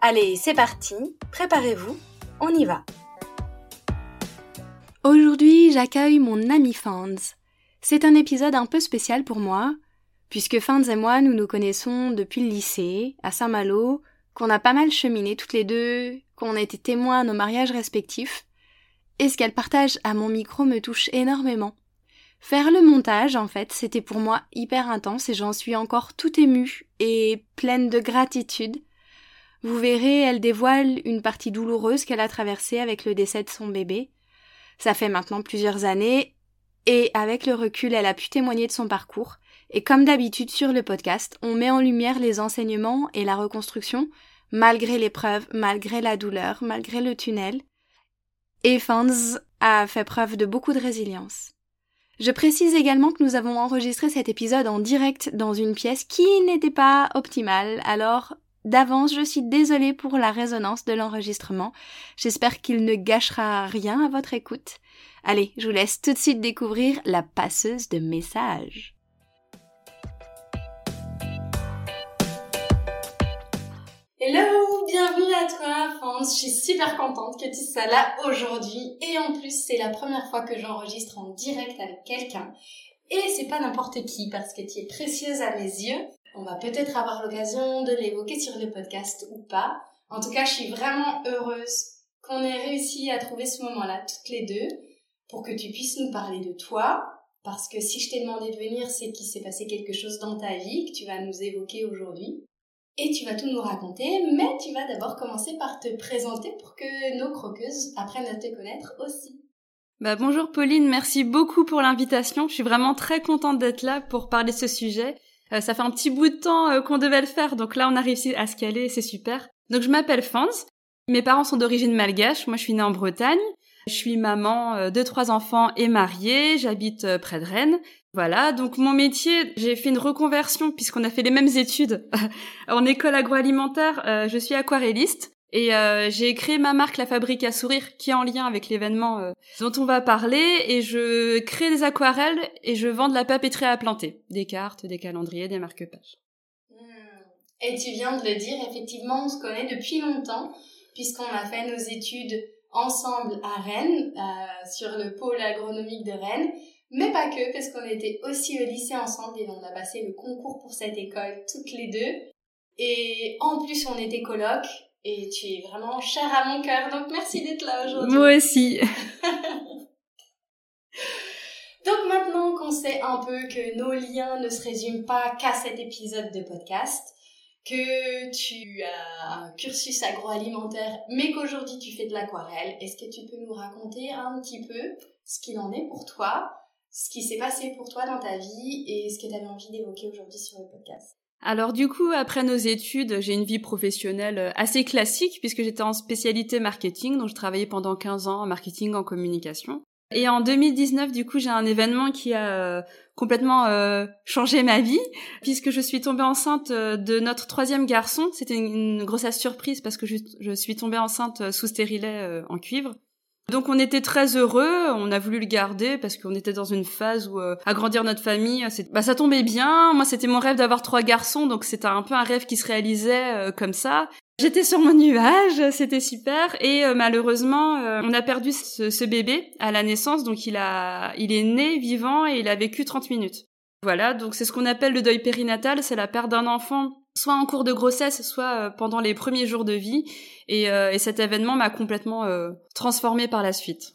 Allez, c'est parti, préparez-vous, on y va. Aujourd'hui, j'accueille mon ami Fans. C'est un épisode un peu spécial pour moi, puisque Fans et moi, nous nous connaissons depuis le lycée, à Saint-Malo, qu'on a pas mal cheminé toutes les deux, qu'on a été témoins à nos mariages respectifs, et ce qu'elle partage à mon micro me touche énormément. Faire le montage, en fait, c'était pour moi hyper intense et j'en suis encore tout émue et pleine de gratitude. Vous verrez, elle dévoile une partie douloureuse qu'elle a traversée avec le décès de son bébé. Ça fait maintenant plusieurs années et avec le recul, elle a pu témoigner de son parcours. Et comme d'habitude sur le podcast, on met en lumière les enseignements et la reconstruction, malgré l'épreuve, malgré la douleur, malgré le tunnel. Et Fans a fait preuve de beaucoup de résilience. Je précise également que nous avons enregistré cet épisode en direct dans une pièce qui n'était pas optimale, alors d'avance je suis désolée pour la résonance de l'enregistrement. J'espère qu'il ne gâchera rien à votre écoute. Allez, je vous laisse tout de suite découvrir la passeuse de messages. Hello, bienvenue à toi France, je suis super contente que tu sois là aujourd'hui et en plus c'est la première fois que j'enregistre en direct avec quelqu'un et c'est pas n'importe qui parce que tu es précieuse à mes yeux. On va peut-être avoir l'occasion de l'évoquer sur le podcast ou pas. En tout cas, je suis vraiment heureuse qu'on ait réussi à trouver ce moment-là toutes les deux pour que tu puisses nous parler de toi parce que si je t'ai demandé de venir, c'est qu'il s'est passé quelque chose dans ta vie que tu vas nous évoquer aujourd'hui et tu vas tout nous raconter, mais tu vas d'abord commencer par te présenter pour que nos croqueuses apprennent à te connaître aussi. Bah bonjour Pauline, merci beaucoup pour l'invitation. Je suis vraiment très contente d'être là pour parler de ce sujet. Euh, ça fait un petit bout de temps euh, qu'on devait le faire, donc là on a réussi à se caler, c'est super. Donc je m'appelle Fans. Mes parents sont d'origine malgache. Moi je suis née en Bretagne. Je suis maman euh, de trois enfants et mariée. J'habite près de Rennes. Voilà, donc mon métier, j'ai fait une reconversion puisqu'on a fait les mêmes études en école agroalimentaire. Euh, je suis aquarelliste et euh, j'ai créé ma marque La Fabrique à Sourire qui est en lien avec l'événement euh, dont on va parler et je crée des aquarelles et je vends de la papeterie à planter, des cartes, des calendriers, des marque-pages. Hmm. Et tu viens de le dire, effectivement, on se connaît depuis longtemps puisqu'on a fait nos études ensemble à Rennes, sur le pôle agronomique de Rennes mais pas que, parce qu'on était aussi au lycée ensemble et on a passé le concours pour cette école toutes les deux. Et en plus, on était coloc et tu es vraiment chère à mon cœur, donc merci d'être là aujourd'hui. Moi aussi. donc maintenant qu'on sait un peu que nos liens ne se résument pas qu'à cet épisode de podcast, que tu as un cursus agroalimentaire, mais qu'aujourd'hui tu fais de l'aquarelle, est-ce que tu peux nous raconter un petit peu ce qu'il en est pour toi ce qui s'est passé pour toi dans ta vie et ce que tu avais envie d'évoquer aujourd'hui sur le podcast? Alors du coup, après nos études, j'ai une vie professionnelle euh, assez classique puisque j'étais en spécialité marketing, donc je travaillais pendant 15 ans en marketing, en communication. Et en 2019, du coup, j'ai un événement qui a euh, complètement euh, changé ma vie puisque je suis tombée enceinte de notre troisième garçon. C'était une, grossesse surprise parce que je suis tombée enceinte sous stérilet en cuivre. Donc on était très heureux, on a voulu le garder parce qu'on était dans une phase où euh, agrandir notre famille, bah ça tombait bien. Moi c'était mon rêve d'avoir trois garçons, donc c'était un peu un rêve qui se réalisait euh, comme ça. J'étais sur mon nuage, c'était super et euh, malheureusement on a perdu ce, ce, bébé à la naissance, donc il a il est né vivant et il a vécu 30 minutes. Voilà, donc c'est ce qu'on appelle le deuil périnatal, c'est la perte d'un enfant soit en cours de grossesse, soit euh, pendant les premiers jours de vie. Et, euh, et cet événement m'a complètement euh, transformée par la suite.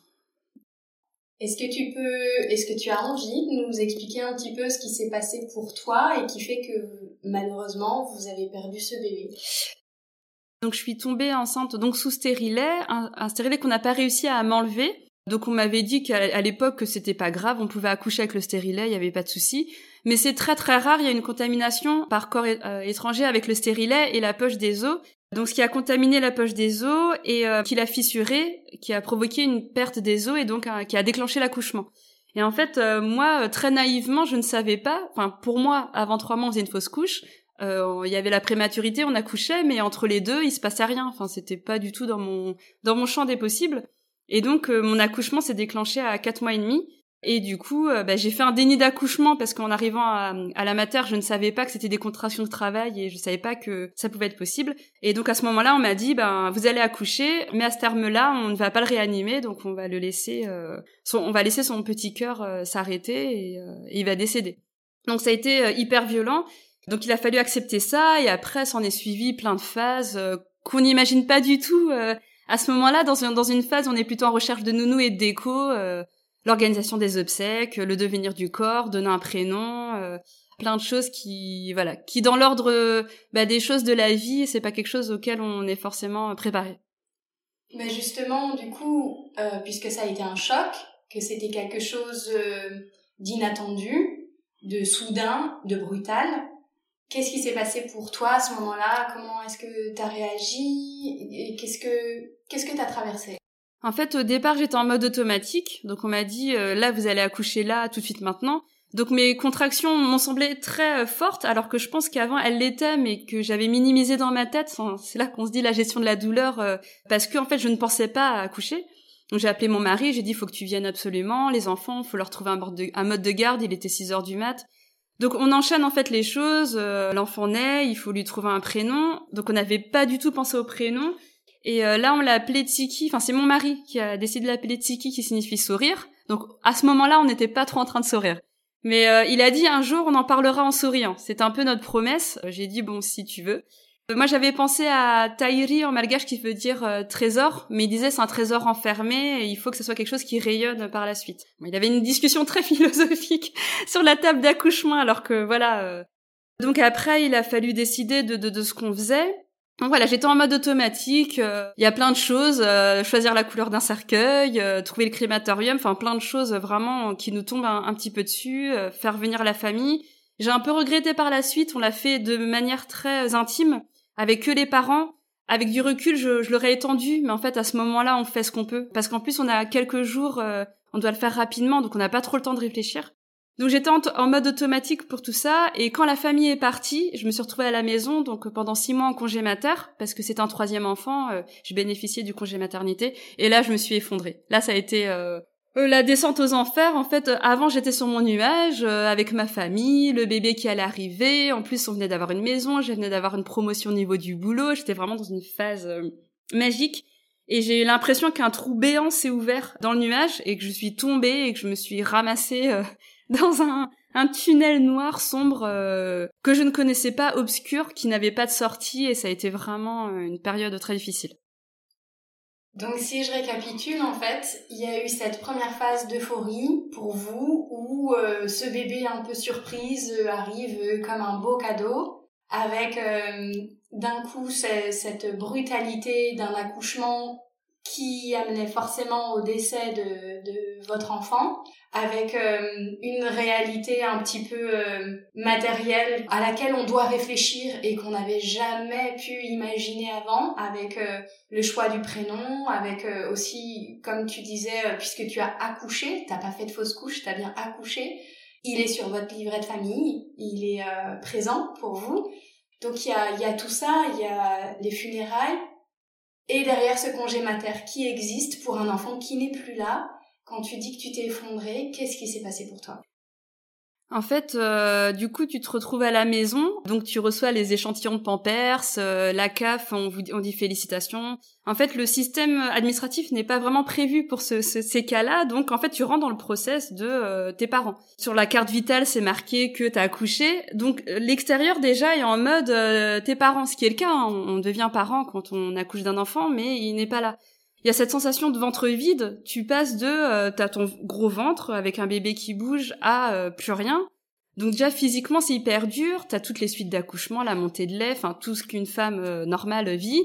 Est-ce que tu peux, est-ce que tu as envie de nous expliquer un petit peu ce qui s'est passé pour toi et qui fait que malheureusement vous avez perdu ce bébé? Donc je suis tombée enceinte donc sous stérilet, un, un stérilet qu'on n'a pas réussi à m'enlever. Donc on m'avait dit qu'à l'époque que c'était pas grave, on pouvait accoucher avec le stérilet, il y avait pas de souci. Mais c'est très très rare, il y a une contamination par corps euh, étranger avec le stérilet et la poche des os. Donc ce qui a contaminé la poche des os et euh, qui l'a fissuré, qui a provoqué une perte des os et donc qui a déclenché l'accouchement. Et en fait, euh, moi, très naïvement, je ne savais pas. Enfin, pour moi, avant trois mois, on faisait une fausse couche. Il y avait la prématurité, on accouchait, mais entre les deux, il se passait rien. Enfin, c'était pas du tout dans mon dans mon champ des possibles. Et donc, mon accouchement s'est déclenché à quatre mois et demi. Et du coup, euh, bah, j'ai fait un déni d'accouchement parce qu'en arrivant à, la mater, je ne savais pas que c'était des contractions de travail et je savais pas que ça pouvait être possible. Et donc à ce moment-là, on m'a dit, ben vous allez accoucher, mais à ce terme-là, on ne va pas le réanimer, donc on va le laisser, euh, on va laisser son petit cœur euh, s'arrêter et, il va décéder. Donc ça a été hyper violent. Donc il a fallu accepter ça et après, s'en est suivi plein de phases qu'on n'imagine pas du tout. à ce moment-là, dans, dans une phase, on est plutôt en recherche de nounou et de déco l'organisation des obsèques, le devenir du corps, donner un prénom, euh, plein de choses qui, voilà, qui dans l'ordre bah, des choses de la vie, c'est pas quelque chose auquel on est forcément préparé. Mais justement, du coup, euh, puisque ça a été un choc, que c'était quelque chose euh, d'inattendu, de soudain, de brutal, qu'est-ce qui s'est passé pour toi à ce moment-là? Comment est-ce que tu as réagi? Et qu'est-ce que qu'est-ce que tu as traversé? En fait, au départ, j'étais en mode automatique. Donc, on m'a dit, euh, là, vous allez accoucher là, tout de suite maintenant. Donc, mes contractions m'ont semblé très euh, fortes, alors que je pense qu'avant, elles l'étaient, mais que j'avais minimisé dans ma tête. c'est là qu'on se dit la gestion de la douleur, euh, parce que, en fait, je ne pensais pas à accoucher. Donc, j'ai appelé mon mari, j'ai dit, faut que tu viennes absolument. Les enfants, faut leur trouver un mode, de, garde. Il était 6 heures du mat. Donc on enchaîne en fait les choses, l'enfant naît, il faut lui trouver un prénom. Donc on n'avait pas du tout pensé au prénom. Et euh, là, on l'a appelé Tsiki. Enfin, c'est mon mari qui a décidé de l'appeler Tsiki, qui signifie sourire. Donc, à ce moment-là, on n'était pas trop en train de sourire. Mais euh, il a dit un jour, on en parlera en souriant. C'est un peu notre promesse. Euh, j'ai dit bon, si tu veux. moi, j'avais pensé à Taïri en malgache, qui veut dire trésor, mais il disait c'est un trésor enfermé et il faut que ce soit quelque chose qui rayonne par la suite. il avait une discussion très philosophique sur la table d'accouchement, alors que voilà. Donc après, il a fallu décider de, de, de ce qu'on faisait. Donc voilà, j'étais en mode automatique. Euh, il y a plein de choses, euh, choisir la couleur d'un cercueil, euh, trouver le crématorium, enfin plein de choses vraiment qui nous tombent un, petit peu dessus, faire venir la famille. J'ai un peu regretté par la suite, on l'a fait de manière très intime, avec que les parents. Avec du recul, je, je l'aurais étendu, mais en fait à ce moment-là, on fait ce qu'on peut, parce qu'en plus on a quelques jours, on doit le faire rapidement, donc on n'a pas trop le temps de réfléchir. Donc j'étais en, mode automatique pour tout ça et quand la famille est partie, je me suis retrouvée à la maison donc pendant six mois en congé mater parce que c'est un troisième enfant, euh, je bénéficiais du congé maternité et là je me suis effondrée. Là ça a été euh, euh, la descente aux enfers. En fait, avant j'étais sur mon nuage avec ma famille, le bébé qui allait arriver. En plus on venait d'avoir une maison, je venais d'avoir une promotion au niveau du boulot. J'étais vraiment dans une phase magique. Et j'ai eu l'impression qu'un trou béant s'est ouvert dans le nuage et que je suis tombée et que je me suis ramassée dans un, un tunnel noir sombre euh, que je ne connaissais pas, obscur, qui n'avait pas de sortie et ça a été vraiment euh, une période très difficile. Donc si je récapitule, en fait, il y a eu cette première phase d'euphorie pour vous où euh, ce bébé un peu surprise arrive comme un beau cadeau avec d'un coup cette brutalité d'un accouchement qui amenait forcément au décès de, de votre enfant, avec euh, une réalité un petit peu euh, matérielle à laquelle on doit réfléchir et qu'on n'avait jamais pu imaginer avant, avec euh, le choix du prénom, avec aussi, comme tu disais, puisque tu as accouché, t'as pas fait de fausse couche, t'as bien accouché, il est sur votre livret de famille, il est présent pour vous. Donc il y a, y a tout ça, il y a les funérailles, et derrière ce congé mater qui existe pour un enfant qui n'est plus là, quand tu dis que tu t'es effondré, qu'est-ce qui s'est passé pour toi? En fait, euh, du coup, tu te retrouves à la maison, donc tu reçois les échantillons de Pampers, euh, la CAF, on, vous, on dit félicitations. En fait, le système administratif n'est pas vraiment prévu pour ce, ces cas-là, donc en fait, tu rentres dans le process de euh, tes parents. Sur la carte vitale, c'est marqué que t'as accouché, donc l'extérieur déjà est en mode tes parents, ce qui est le cas. Hein. on devient parent quand on accouche d'un enfant, mais il n'est pas là il y a cette sensation de ventre vide. Tu passes de euh, t'as ton gros ventre avec un bébé qui bouge à euh, plus rien. Donc déjà physiquement c'est hyper dur. T'as toutes les suites d'accouchement, la montée de lait, enfin tout ce qu'une femme euh, normale vit,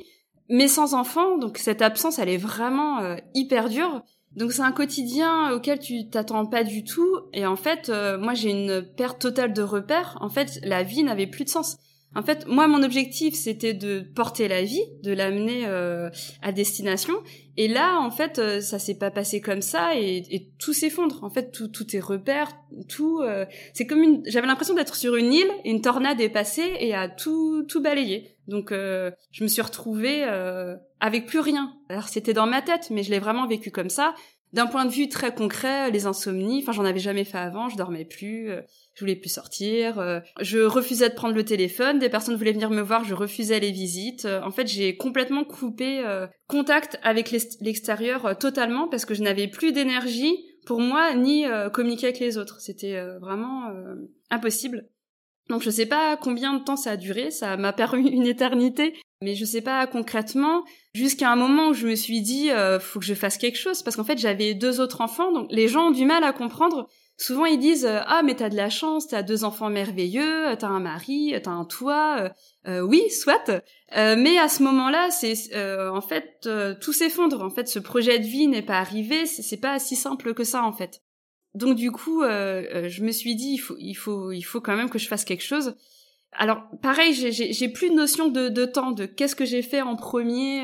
mais sans enfant. Donc cette absence elle est vraiment euh, hyper dure. Donc c'est un quotidien auquel tu t'attends pas du tout. Et en fait moi j'ai une perte totale de repères. En fait la vie n'avait plus de sens. En fait, moi, mon objectif, c'était de porter la vie, de l'amener euh, à destination. Et là, en fait, euh, ça s'est pas passé comme ça et, et tout s'effondre. En fait, tout, tout est repère, tout. Euh, c'est comme une. J'avais l'impression d'être sur une île, et une tornade est passée et a tout, tout balayé. Donc, je me suis retrouvée avec plus rien. Alors, c'était dans ma tête, mais je l'ai vraiment vécu comme ça. D'un point de vue très concret, les insomnies. Enfin, j'en avais jamais fait avant. Je dormais plus je voulais plus sortir, euh, je refusais de prendre le téléphone, des personnes voulaient venir me voir, je refusais les visites. Euh, en fait, j'ai complètement coupé euh, contact avec l'extérieur totalement parce que je n'avais plus d'énergie pour moi ni communiquer avec les autres. C'était vraiment impossible. Donc je sais pas combien de temps ça a duré, ça m'a paru une éternité, mais je sais pas concrètement jusqu'à un moment où je me suis dit faut que je fasse quelque chose parce qu'en fait j'avais deux autres enfants donc les gens ont du mal à comprendre Souvent ils disent euh, ah mais t'as de la chance, t'as deux enfants merveilleux, euh, t'as un mari, euh, t'as un toit. oui, soit. mais à ce moment-là, c'est en fait tout s'effondre. En fait, ce projet de vie n'est pas arrivé. C'est pas si simple que ça en fait. Donc du coup, je me suis dit il faut il faut il faut quand même que je fasse quelque chose. Alors pareil, j'ai plus de notion de, de temps, de qu'est-ce que j'ai fait en premier,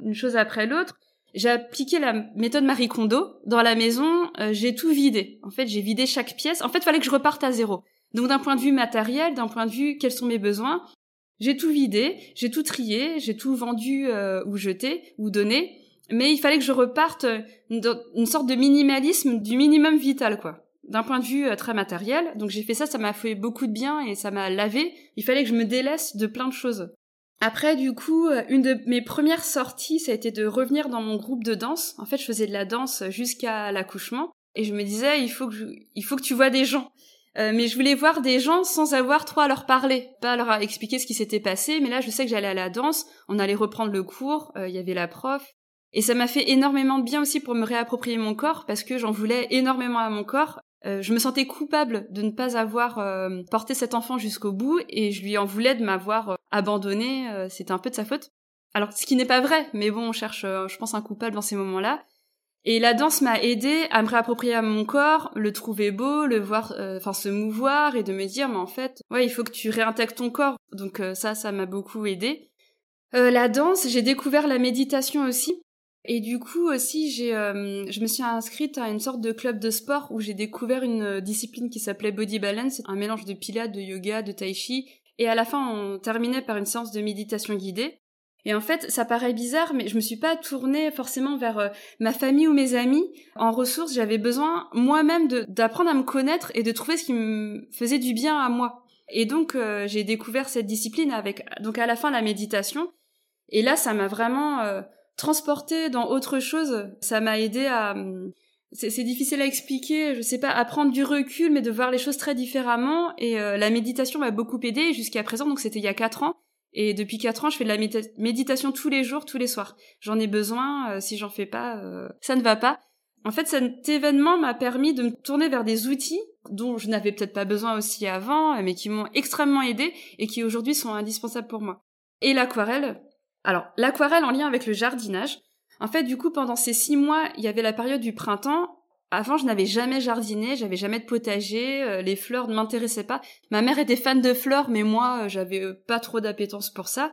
une chose après l'autre. J'ai appliqué la méthode Marie Kondo. Dans la maison, euh, j'ai tout vidé. En fait, j'ai vidé chaque pièce. En fait, fallait que je reparte à zéro. Donc d'un point de vue matériel, d'un point de vue quels sont mes besoins, j'ai tout vidé, j'ai tout trié, j'ai tout vendu euh, ou jeté ou donné. Mais il fallait que je reparte une, une sorte de minimalisme du minimum vital, quoi. D'un point de vue euh, très matériel. Donc j'ai fait ça, ça m'a fait beaucoup de bien et ça m'a lavé. Il fallait que je me délaisse de plein de choses. Après, du coup, euh, une de mes premières sorties, ça a été de revenir dans mon groupe de danse. En fait, je faisais de la danse jusqu'à l'accouchement. Et je me disais, il faut que, il faut que tu vois des gens. Euh, mais je voulais voir des gens sans avoir trop à leur parler, pas à leur expliquer ce qui s'était passé. Mais là, je sais que j'allais à la danse, on allait reprendre le cours, il y avait la prof. Et ça m'a fait énormément de bien aussi pour me réapproprier mon corps, parce que j'en voulais énormément à mon corps. Euh, je me sentais coupable de ne pas avoir euh, porté cet enfant jusqu'au bout et je lui en voulais de m'avoir euh, abandonné. C'était un peu de sa faute. Alors, ce qui n'est pas vrai, mais bon, on cherche, je pense, un coupable dans ces moments-là. Et la danse m'a aidé à me réapproprier à mon corps, le trouver beau, le voir, enfin, se mouvoir et de me dire, mais en fait, ouais, il faut que tu réintègres ton corps. Donc ça, ça m'a beaucoup aidé. la danse, j'ai découvert la méditation aussi. Et du coup aussi, j'ai, euh, je me suis inscrite à une sorte de club de sport où j'ai découvert une euh, discipline qui s'appelait Body Balance, un mélange de pilates, de yoga, de tai chi. Et à la fin, on terminait par une séance de méditation guidée. Et en fait, ça paraît bizarre, mais je me suis pas tournée forcément vers euh, ma famille ou mes amis. En ressources, j'avais besoin moi-même d'apprendre à me connaître et de trouver ce qui me faisait du bien à moi. Et donc, j'ai découvert cette discipline avec, donc à la fin, la méditation. Et là, ça m'a vraiment transporter dans autre chose, ça m'a aidé à c'est difficile à expliquer, je sais pas, à prendre du recul, mais de voir les choses très différemment. Et euh, la méditation m'a beaucoup aidé jusqu'à présent, donc c'était il y a quatre ans. Et depuis quatre ans, je fais de la méditation tous les jours, tous les soirs. J'en ai besoin, euh, si j'en fais pas, euh, ça ne va pas. En fait, cet événement m'a permis de me tourner vers des outils dont je n'avais peut-être pas besoin aussi avant, mais qui m'ont extrêmement aidé et qui aujourd'hui sont indispensables pour moi. Et l'aquarelle, alors, l'aquarelle en lien avec le jardinage. En fait, du coup, pendant ces six mois, il y avait la période du printemps. Avant, je n'avais jamais jardiné, j'avais jamais de potager, euh, les fleurs ne m'intéressaient pas. Ma mère était fan de fleurs, mais moi, euh, j'avais euh, pas trop d'appétence pour ça.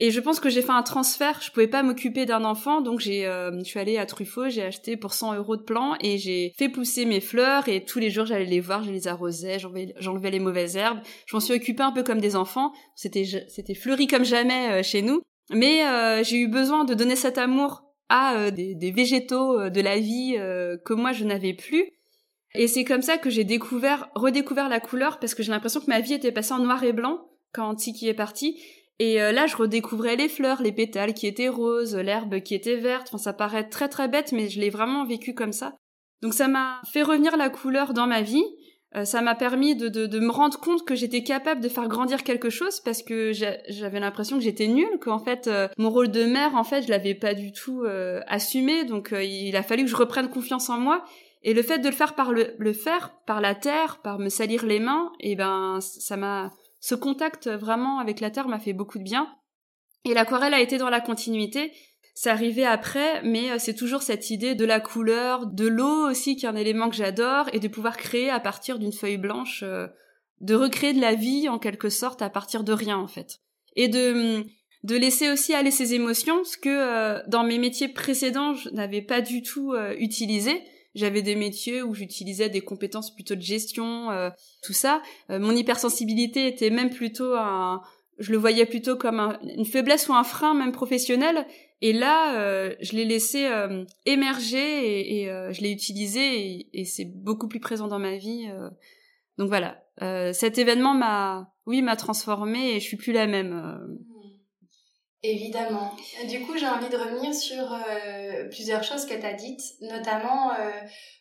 Et je pense que j'ai fait un transfert. Je pouvais pas m'occuper d'un enfant, donc j'ai, je suis allée à Truffaut, j'ai acheté pour 100 euros de plants et j'ai fait pousser mes fleurs. Et tous les jours, j'allais les voir, je les arrosais, j'enlevais les mauvaises herbes. Je m'en suis occupée un peu comme des enfants. C'était, c'était fleuri comme jamais chez nous. Mais euh, j'ai eu besoin de donner cet amour à euh, des, végétaux euh, de la vie que moi je n'avais plus. Et c'est comme ça que j'ai découvert, redécouvert la couleur parce que j'ai l'impression que ma vie était passée en noir et blanc quand Tiki est parti. Et là, je redécouvrais les fleurs, les pétales qui étaient roses, l'herbe qui était verte. Enfin, ça paraît très très bête, mais je l'ai vraiment vécu comme ça. Donc ça m'a fait revenir la couleur dans ma vie. Euh, ça m'a permis de, de, de, me rendre compte que j'étais capable de faire grandir quelque chose parce que j'avais l'impression que j'étais nulle, qu'en fait euh, mon rôle de mère, en fait, je l'avais pas du tout euh, assumé. Donc il a fallu que je reprenne confiance en moi. Et le fait de le faire par le, le faire, par la terre, par me salir les mains, et eh ben ça m'a ce contact vraiment avec la terre m'a fait beaucoup de bien. Et l'aquarelle a été dans la continuité. C'est arrivé après, mais euh, c'est toujours cette idée de la couleur, de l'eau aussi, qui est un élément que j'adore, et de pouvoir créer à partir d'une feuille blanche euh, de recréer de la vie en quelque sorte à partir de rien en fait, et de de laisser aussi aller ses émotions, ce que euh, dans mes métiers précédents je n'avais pas du tout euh, utilisé. J'avais des métiers où j'utilisais des compétences plutôt de gestion, euh, tout ça. mon hypersensibilité était même plutôt un, je le voyais plutôt comme une faiblesse ou un frein même professionnel. Et là, je l'ai laissé émerger et, je l'ai utilisé et, c'est beaucoup plus présent dans ma vie. donc voilà, cet événement m'a, oui, m'a transformée et je suis plus la même. Évidemment. Du coup, j'ai envie de revenir sur euh, plusieurs choses que tu dites, notamment euh,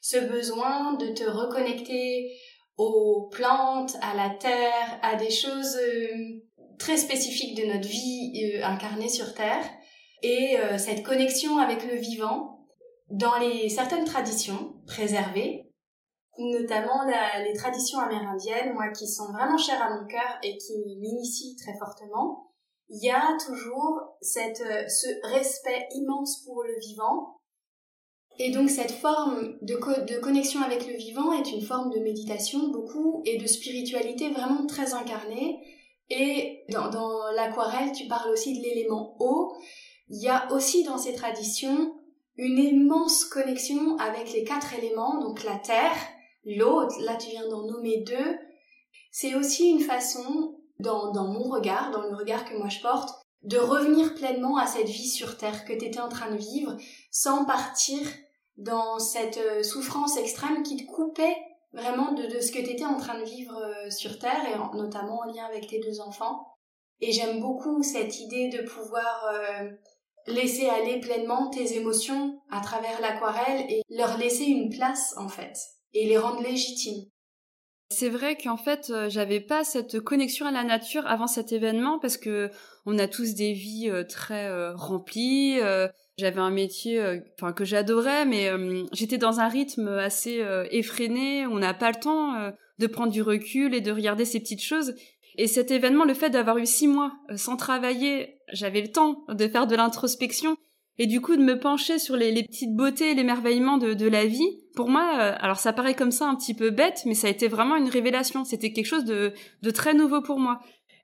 ce besoin de te reconnecter aux plantes, à la terre, à des choses euh, très spécifiques de notre vie incarnée sur Terre, et cette connexion avec le vivant dans les certaines traditions préservées, notamment les traditions amérindiennes, moi qui sont vraiment chères à mon cœur et qui m'initient très fortement il y a toujours cette, euh, ce respect immense pour le vivant. Et donc cette forme de, de connexion avec le vivant est une forme de méditation beaucoup et de spiritualité vraiment très incarnée. Et dans, dans l'aquarelle, tu parles aussi de l'élément eau. Il y a aussi dans ces traditions une immense connexion avec les quatre éléments, donc la terre, l'eau, là tu viens d'en nommer deux. C'est aussi une façon dans, dans mon regard, dans le regard que moi je porte, de revenir pleinement à cette vie sur Terre que tu étais en train de vivre, sans partir dans cette euh, souffrance extrême qui te coupait vraiment de, de ce que tu étais en train de vivre euh, sur Terre, et notamment en lien avec tes deux enfants. Et j'aime beaucoup cette idée de pouvoir euh, laisser aller pleinement tes émotions à travers l'aquarelle et leur laisser une place en fait, et les rendre légitimes. C'est vrai qu'en fait, euh, j'avais pas cette connexion à la nature avant cet événement parce que on a tous des vies euh, très euh, remplies. j'avais un métier enfin que j'adorais mais j'étais dans un rythme assez effréné, on n'a pas le temps de prendre du recul et de regarder ces petites choses. Et cet événement, le fait d'avoir eu six mois sans travailler, j'avais le temps de faire de l'introspection et du coup de me pencher sur les, petites beautés et l'émerveillement de, de la vie, pour moi, euh, alors ça paraît comme ça un petit peu bête, mais ça a été vraiment une révélation. C'était quelque chose de, de très nouveau pour moi.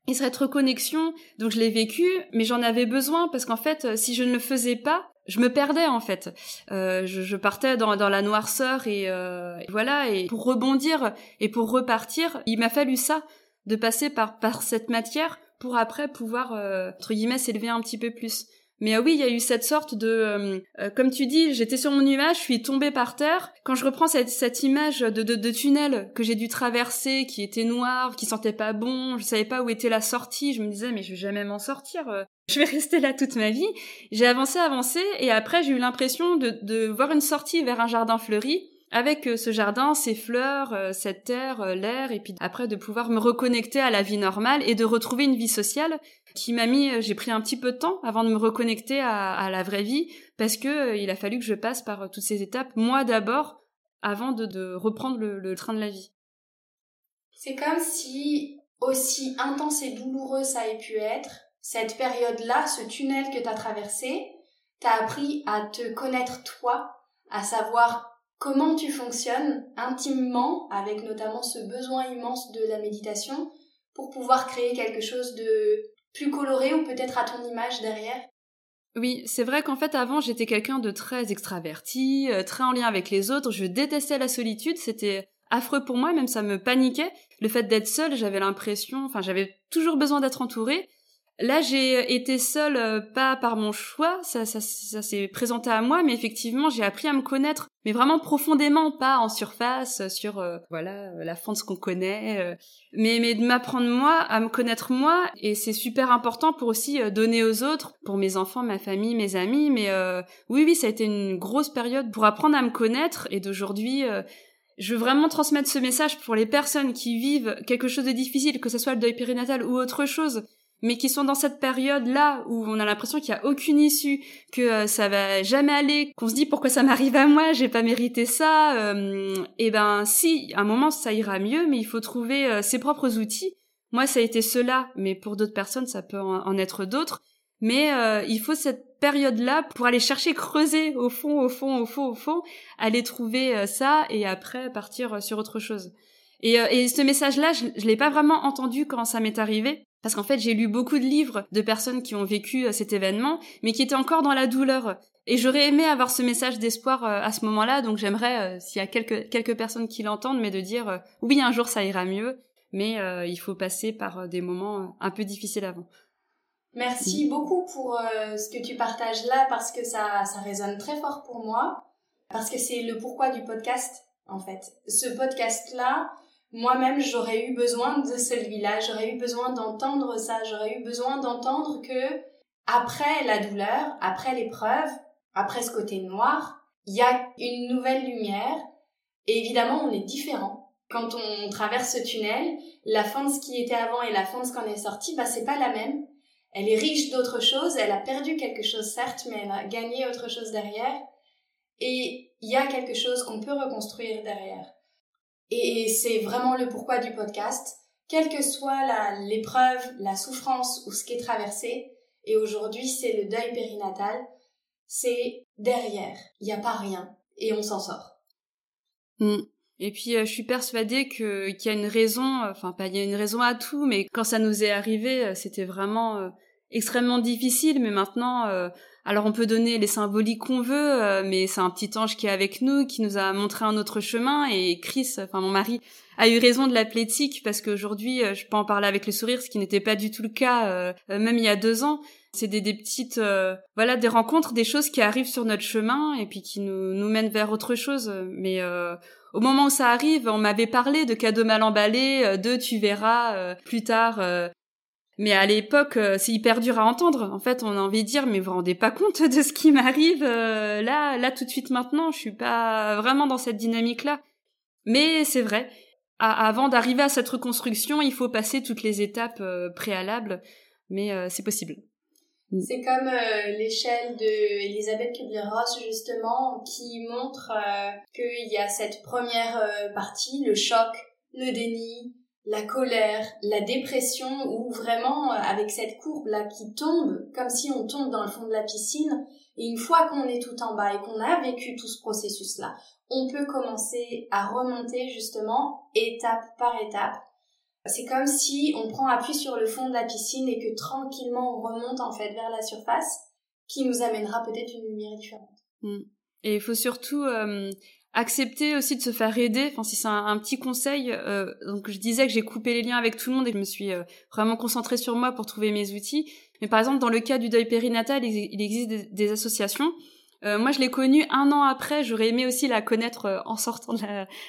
Et cette reconnexion, donc je l'ai vécu, mais j'en avais besoin parce qu'en fait, euh, si je ne le faisais pas, je me perdais en fait. Euh, je, je, partais dans, dans la noirceur et, euh, voilà. Et pour rebondir et pour repartir, il m'a fallu ça, de passer par par cette matière pour après pouvoir euh, entre guillemets s'élever un petit peu plus. Mais euh, oui, il y a eu cette sorte de, euh, euh, comme tu dis, j'étais sur mon nuage, je suis tombée par terre. Quand je reprends cette, image de, de, tunnel que j'ai dû traverser, qui était noir, qui sentait pas bon, je savais pas où était la sortie, je me disais mais je vais jamais m'en sortir, je vais rester là toute ma vie. J'ai avancé, avancé, et après j'ai eu l'impression de voir une sortie vers un jardin fleuri avec ce jardin, ces fleurs, cette terre, l'air, et puis après de pouvoir me reconnecter à la vie normale et de retrouver une vie sociale qui m'a mis, euh, j'ai pris un petit peu de temps avant de me reconnecter à, la vraie vie, parce que euh, il a fallu que je passe par euh, toutes ces étapes, moi d'abord, avant de, reprendre le, train de la vie. C'est comme si, aussi intense et douloureux ça ait pu être, cette période-là, ce tunnel que tu as traversé, t'a appris à te connaître toi, à savoir comment tu fonctionnes intimement, avec notamment ce besoin immense de la méditation, pour pouvoir créer quelque chose de plus coloré ou peut-être à ton image derrière? Oui, c'est vrai qu'en fait avant j'étais quelqu'un de très extraverti, euh, très en lien avec les autres, je détestais la solitude, c'était affreux pour moi, même ça me paniquait. Le fait d'être seule, j'avais l'impression, enfin j'avais toujours besoin d'être entourée. Là, j'ai été seule, euh, pas par mon choix, ça, ça, ça s'est présenté à moi, mais effectivement, j'ai appris à me connaître, mais vraiment profondément, pas en surface, sur euh, voilà la fente ce qu'on connaît, euh, mais mais de m'apprendre moi à me connaître moi, et c'est super important pour aussi donner aux autres, pour mes enfants, ma famille, mes amis. Mais oui, oui, ça a été une grosse période pour apprendre à me connaître, et d'aujourd'hui. je veux vraiment transmettre ce message pour les personnes qui vivent quelque chose de difficile, que ce soit le deuil périnatal ou autre chose mais qui sont dans cette période là où on a l'impression qu'il y a aucune issue, que euh, ça va jamais aller, qu'on se dit pourquoi ça m'arrive à moi, j'ai pas mérité ça. Euh, et ben si, à un moment ça ira mieux, mais il faut trouver euh, ses propres outils. Moi ça a été cela, mais pour d'autres personnes ça peut en, être d'autres. Mais il faut cette période-là pour aller chercher, creuser au fond, au fond, au fond, au fond, aller trouver ça et après partir sur autre chose. Et, euh, et ce message-là, je, je l'ai pas vraiment entendu quand ça m'est arrivé. Parce qu'en fait, j'ai lu beaucoup de livres de personnes qui ont vécu cet événement, mais qui étaient encore dans la douleur. Et j'aurais aimé avoir ce message d'espoir à ce moment-là, donc j'aimerais, s'il y a quelques, quelques personnes qui l'entendent, mais de dire oui, un jour ça ira mieux, mais il faut passer par des moments un peu difficiles avant. Merci beaucoup pour euh, ce que tu partages là parce que ça, ça résonne très fort pour moi. Parce que c'est le pourquoi du podcast, en fait. Ce podcast-là, moi-même, j'aurais eu besoin de celui-là. J'aurais eu besoin d'entendre ça. J'aurais eu besoin d'entendre que après la douleur, après l'épreuve, après ce côté noir, il y a une nouvelle lumière. Et évidemment, on est différent. Quand on traverse ce tunnel, la fin de ce qui était avant et la fin de ce qu'on est sorti, bah, c'est pas la même elle est riche d'autres choses, elle a perdu quelque chose certes, mais elle a gagné autre chose derrière. Et il y a quelque chose qu'on peut reconstruire derrière. Et c'est vraiment le pourquoi du podcast. Quelle que soit l'épreuve, la, souffrance ou ce qui est traversé, et aujourd'hui c'est le deuil périnatal, c'est derrière. Il n'y a pas rien. Et on s'en sort. Mm. Et puis euh, je suis persuadée qu'il y a une raison, enfin pas il y a une raison à tout, mais quand ça nous est arrivé, euh, c'était vraiment euh, extrêmement difficile. Mais maintenant, alors on peut donner les symboliques qu'on veut, mais c'est un petit ange qui est avec nous, qui nous a montré un autre chemin. Et Chris, enfin mon mari, a eu raison de l'appeler tic parce qu'aujourd'hui, je peux en parler avec le sourire, ce qui n'était pas du tout le cas, même il y a deux ans. C'est des, des petites, voilà, des rencontres, des choses qui arrivent sur notre chemin et puis qui nous, nous mènent vers autre chose. Mais au moment où ça arrive, on m'avait parlé de cadeaux mal emballés, euh, de tu verras euh, plus tard. Euh. mais à l'époque, c'est hyper dur à entendre. En fait, on a envie de dire, mais vous vous rendez pas compte de ce qui m'arrive là, là tout de suite maintenant. Je suis pas vraiment dans cette dynamique-là. Mais c'est vrai. avant d'arriver à cette reconstruction, il faut passer toutes les étapes préalables. Mais c'est possible. Mm. C'est comme euh, l'échelle de Elisabeth Kubler-Ross justement qui montre euh, qu'il y a cette première euh, partie, le choc, le déni, la colère, la dépression, où vraiment avec cette courbe là qui tombe, comme si on tombe dans le fond de la piscine, et une fois qu'on est tout en bas et qu'on a vécu tout ce processus là, on peut commencer à remonter justement étape par étape c'est comme si on prend appui sur le fond de la piscine et que tranquillement on remonte en fait vers la surface, qui nous amènera peut-être une lumière différente. Mm. Et il faut surtout euh, accepter aussi de se faire aider. Enfin, si c'est un, petit conseil, euh, donc je disais que j'ai coupé les liens avec tout le monde et que je me suis euh, vraiment concentrée sur moi pour trouver mes outils. Mais par exemple, dans le cas du deuil périnatal, il, existe des associations euh, moi, je l'ai connue un an après. J'aurais aimé aussi la connaître euh, en sortant de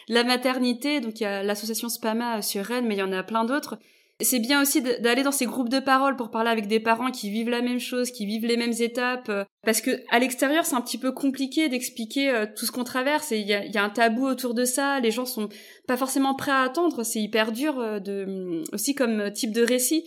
la, maternité. Donc, il y a l'association Spama euh, sur Rennes, mais il y en a plein d'autres. C'est bien aussi d'aller dans ces groupes de parole pour parler avec des parents qui vivent la même chose, qui vivent les mêmes étapes. Parce que à l'extérieur, c'est un petit peu compliqué d'expliquer tout ce qu'on traverse. Et il y a, un tabou autour de ça. Les gens sont pas forcément prêts à attendre. C'est hyper dur de aussi comme type de récit.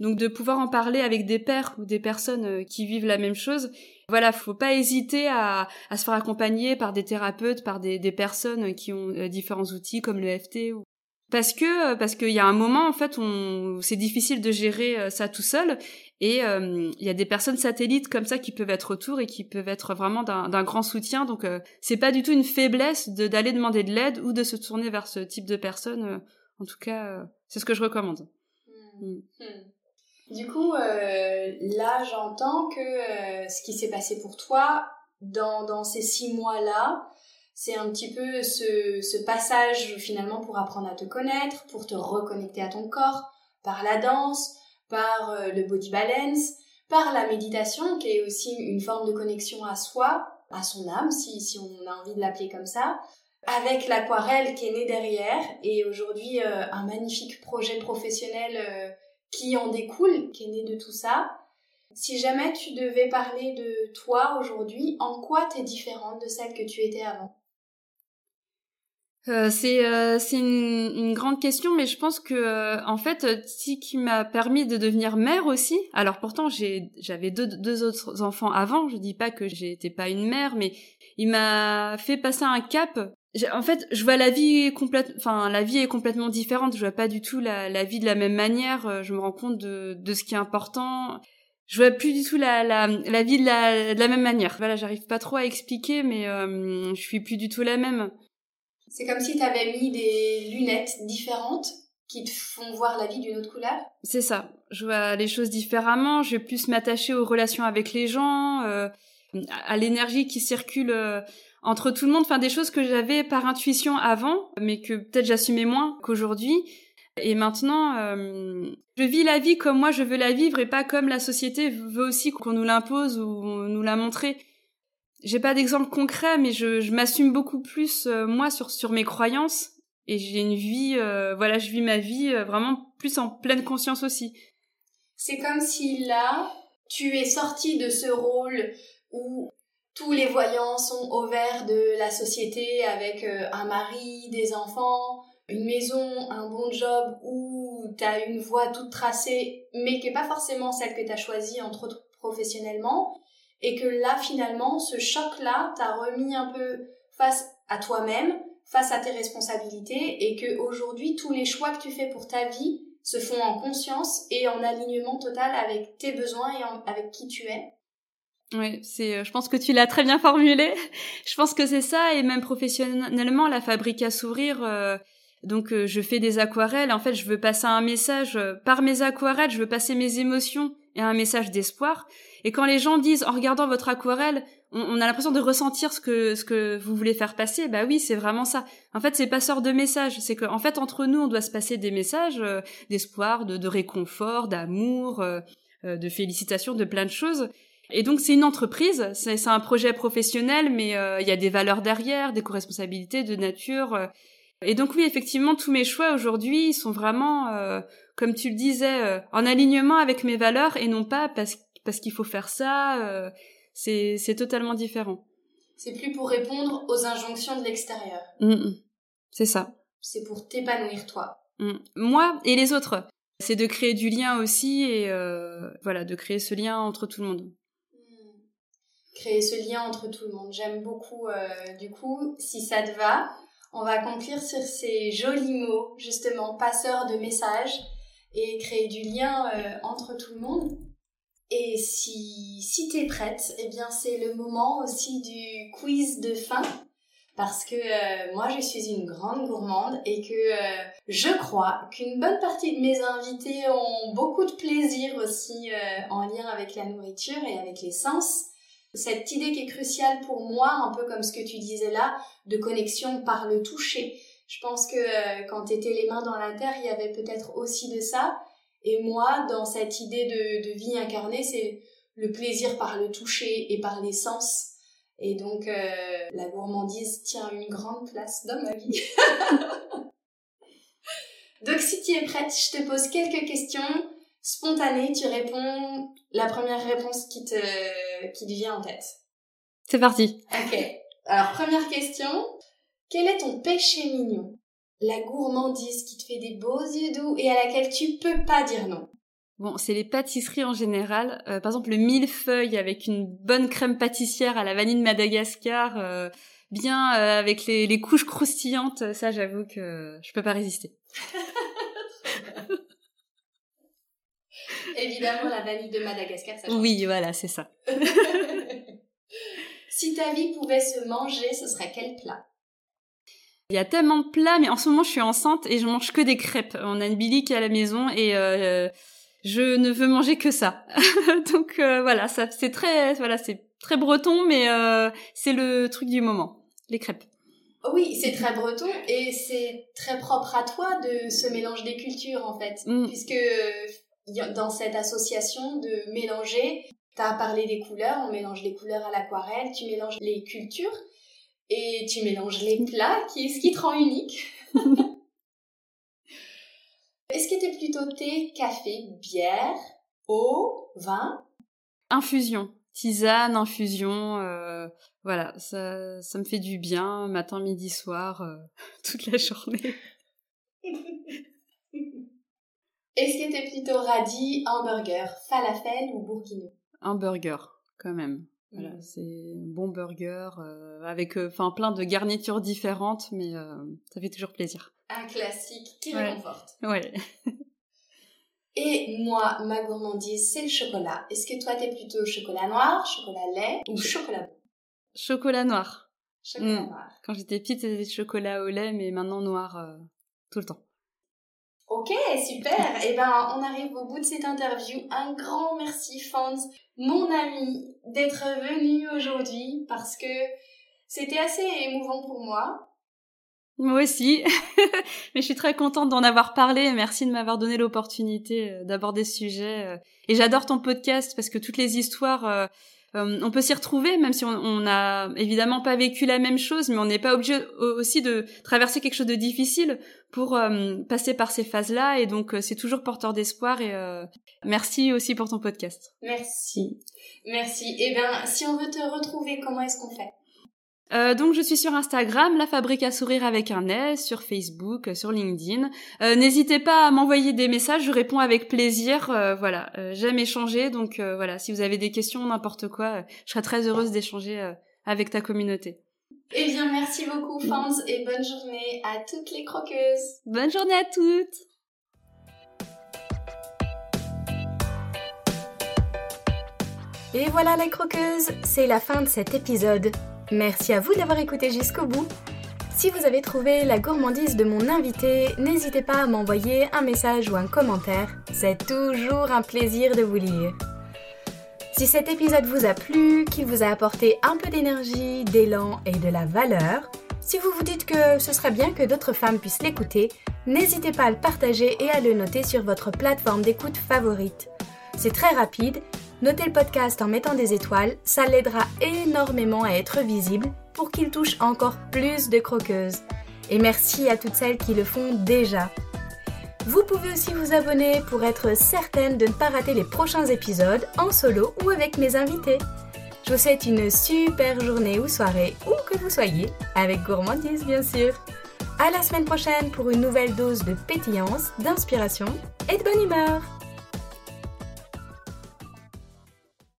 Donc de pouvoir en parler avec des pères ou des personnes qui vivent la même chose voilà, faut pas hésiter à, se faire accompagner par des thérapeutes, par des, personnes qui ont euh, différents outils comme le FT ou parce que euh, parce qu'il y a un moment en fait où c'est difficile de gérer euh, ça tout seul et il y a des personnes satellites comme ça qui peuvent être autour et qui peuvent être vraiment d'un grand soutien donc c'est pas du tout une faiblesse de d'aller demander de l'aide ou de se tourner vers ce type de personnes en tout cas c'est ce que je recommande mmh. Mmh. Mmh. Du coup, euh, là, j'entends que euh, ce qui s'est passé pour toi dans, dans ces six mois-là, c'est un petit peu ce, passage finalement pour apprendre à te connaître, pour te reconnecter à ton corps, par la danse, par euh, le body balance, par la méditation, qui est aussi une forme de connexion à soi, à son âme, si, on a envie de l'appeler comme ça, avec l'aquarelle qui est née derrière, et aujourd'hui un magnifique projet professionnel qui en découle, qui est né de tout ça. Si jamais tu devais parler de toi aujourd'hui, en quoi t'es différente de celle que tu étais avant? Euh, c'est euh, une, une, grande question, mais je pense que euh, en fait, ce qui m'a permis de devenir mère aussi. Alors pourtant, j'avais deux, deux autres enfants avant. Je dis pas que j'étais pas une mère, mais il m'a fait passer un cap en fait, je vois la vie complète, enfin, la vie est complètement différente. Je vois pas du tout la, la vie de la même manière. Euh, je me rends compte de, de ce qui est important. Je vois plus du tout la, la, la vie de la, de la même manière. Voilà, j'arrive pas trop à expliquer, mais euh, je suis plus du tout la même. C'est comme si tu avais mis des lunettes différentes qui te font voir la vie d'une autre couleur C'est ça. Je vois les choses différemment. Je vais plus m'attacher aux relations avec les gens, euh, à l'énergie qui circule euh, entre tout le monde. Enfin, des choses que j'avais par intuition avant, mais que peut-être j'assumais moins qu'aujourd'hui. Et maintenant, euh, je vis la vie comme moi je veux la vivre et pas comme la société veut aussi qu'on nous l'impose ou nous l'a montré. J'ai pas d'exemple concret, mais je, m'assume beaucoup plus moi sur sur mes croyances et j'ai une vie, euh, voilà, je vis ma vie euh, vraiment plus en pleine conscience aussi. C'est comme si là, tu es sorti de ce rôle où tous les voyants sont au vert de la société avec euh, un mari, des enfants, une maison, un bon job où tu as une voie toute tracée mais qui n'est pas forcément celle que tu as choisie entre autres professionnellement et que là finalement ce choc là t'a remis un peu face à toi-même face à tes responsabilités et que aujourd'hui tous les choix que tu fais pour ta vie se font en conscience et en alignement total avec tes besoins et avec qui tu es. Oui, c'est. Euh, je pense que tu l'as très bien formulé. je pense que c'est ça et même professionnellement, la fabrique à s'ouvrir. Euh, donc, euh, je fais des aquarelles. En fait, je veux passer un message par mes aquarelles. Je veux passer mes émotions et un message d'espoir. Et quand les gens disent en regardant votre aquarelle, on, a l'impression de ressentir ce que ce que vous voulez faire passer. Bah oui, c'est vraiment ça. En fait, c'est passeur de messages. C'est que en fait entre nous, on doit se passer des messages euh, d'espoir, de, réconfort, d'amour, euh, euh, de félicitations, de plein de choses. Et donc c'est une entreprise, c'est un projet professionnel, mais il y a des valeurs derrière, des co-responsabilités de nature. et donc oui, effectivement, tous mes choix aujourd'hui sont vraiment, comme tu le disais, en alignement avec mes valeurs et non pas parce parce qu'il faut faire ça c'est totalement différent. C'est plus pour répondre aux injonctions de l'extérieur. Mm, mm. C'est ça. C'est pour t'épanouir toi. Mm. Moi et les autres. C'est de créer du lien aussi et euh, voilà, de créer ce lien entre tout le monde. Créer ce lien entre tout le monde. J'aime beaucoup. Euh, du coup, si ça te va, on va conclure sur ces jolis mots, justement, passeurs de messages et créer du lien euh, entre tout le monde. Et si, si t'es prête, eh bien c'est le moment aussi du quiz de fin. Parce que euh, moi je suis une grande gourmande et que euh, je crois qu'une bonne partie de mes invités ont beaucoup de plaisir aussi en lien avec la nourriture et avec les sens. Cette idée qui est cruciale pour moi, un peu comme ce que tu disais là, de connexion par le toucher. Je pense que quand t'étais les mains dans la terre, il y avait peut-être aussi de ça. Et moi, dans cette idée de, de vie incarnée, c'est le plaisir par le toucher et par les sens. Et donc, euh, la gourmandise tient une grande place dans ma vie. donc, si tu es prête, je te pose quelques questions spontanées. Tu réponds la première réponse qui te, qui te vient en tête. C'est parti. Ok. Alors, première question. Quel est ton péché mignon? La gourmandise qui te fait des beaux yeux doux et à laquelle tu peux pas dire non Bon, c'est les pâtisseries en général. Euh, par exemple, le millefeuille avec une bonne crème pâtissière à la vanille de Madagascar, euh, bien euh, avec les, les, couches croustillantes. Ça, j'avoue que je peux pas résister. Évidemment, la vanille de Madagascar, ça. Oui, voilà, c'est ça. si ta vie pouvait se manger, ce serait quel plat? Il y a tellement de plats, mais en ce moment je suis enceinte et je mange que des crêpes. On a une bilique à la maison et euh, je ne veux manger que ça. Donc euh, voilà, ça c'est très voilà c'est très breton, mais euh, c'est le truc du moment, les crêpes. Oui, c'est très breton et c'est très propre à toi de ce mélange des cultures en fait, mm. puisque dans cette association de mélanger, tu as parlé des couleurs, on mélange les couleurs à l'aquarelle, tu mélanges les cultures et tu mélanges les plats, qui est ce qui te rend unique. Est-ce que t'es plutôt thé, café, bière, eau, vin? Infusion. Tisane, infusion, euh, voilà, ça, ça me fait du bien, matin, midi, soir, euh, toute la journée. Est-ce que t'es plutôt radis, hamburger, falafel ou bourguignon Hamburger, quand même. Voilà, mm. c'est un bon burger euh, avec euh, enfin plein de garnitures différentes, mais euh, ça fait toujours plaisir. Un classique qui réconforte. Ouais. Et moi, ma gourmandise, c'est le chocolat. Est-ce que toi, t'es plutôt chocolat noir, chocolat lait ou chocolat blanc? Chocolat noir. Chocolat mm. noir. Quand j'étais petite, c'était chocolat au lait, mais maintenant noir euh, tout le temps. Ok, super. Et eh ben, on arrive au bout de cette interview. Un grand merci, Fans, mon ami, d'être venu aujourd'hui parce que c'était assez émouvant pour moi. Moi aussi. Mais je suis très contente d'en avoir parlé. Merci de m'avoir donné l'opportunité euh, d'aborder ce sujet. Euh. Et j'adore ton podcast parce que toutes les histoires, euh, on peut s'y retrouver, même si on n'a évidemment pas vécu la même chose, mais on n'est pas obligé aussi de traverser quelque chose de difficile pour passer par ces phases-là. Et donc, c'est toujours porteur d'espoir. Et merci aussi pour ton podcast. Merci. Merci. Eh bien, si on veut te retrouver, comment est-ce qu'on fait? Euh, donc je suis sur Instagram, la fabrique à sourire avec un S, sur Facebook, sur LinkedIn. Euh, n'hésitez pas à m'envoyer des messages, je réponds avec plaisir. Euh, voilà, j'aime échanger, donc voilà, si vous avez des questions, n'importe quoi, je serai très heureuse d'échanger avec ta communauté. Eh bien, merci beaucoup, fans, et bonne journée à toutes les croqueuses. Bonne journée à toutes. Et voilà les croqueuses, c'est la fin de cet épisode. Merci à vous d'avoir écouté jusqu'au bout. Si vous avez trouvé la gourmandise de mon invité, n'hésitez pas à m'envoyer un message ou un commentaire. C'est toujours un plaisir de vous lire. Si cet épisode vous a plu, qu'il vous a apporté un peu d'énergie, d'élan et de la valeur, si vous vous dites que ce serait bien que d'autres femmes puissent l'écouter, n'hésitez pas à le partager et à le noter sur votre plateforme d'écoute favorite. C'est très rapide Notez le podcast en mettant des étoiles, ça l'aidera énormément à être visible pour qu'il touche encore plus de croqueuses. Et merci à toutes celles qui le font déjà. Vous pouvez aussi vous abonner pour être certaine de ne pas rater les prochains épisodes en solo ou avec mes invités. Je vous souhaite une super journée ou soirée, où que vous soyez, avec gourmandise bien sûr. À la semaine prochaine pour une nouvelle dose de pétillance, d'inspiration et de bonne humeur.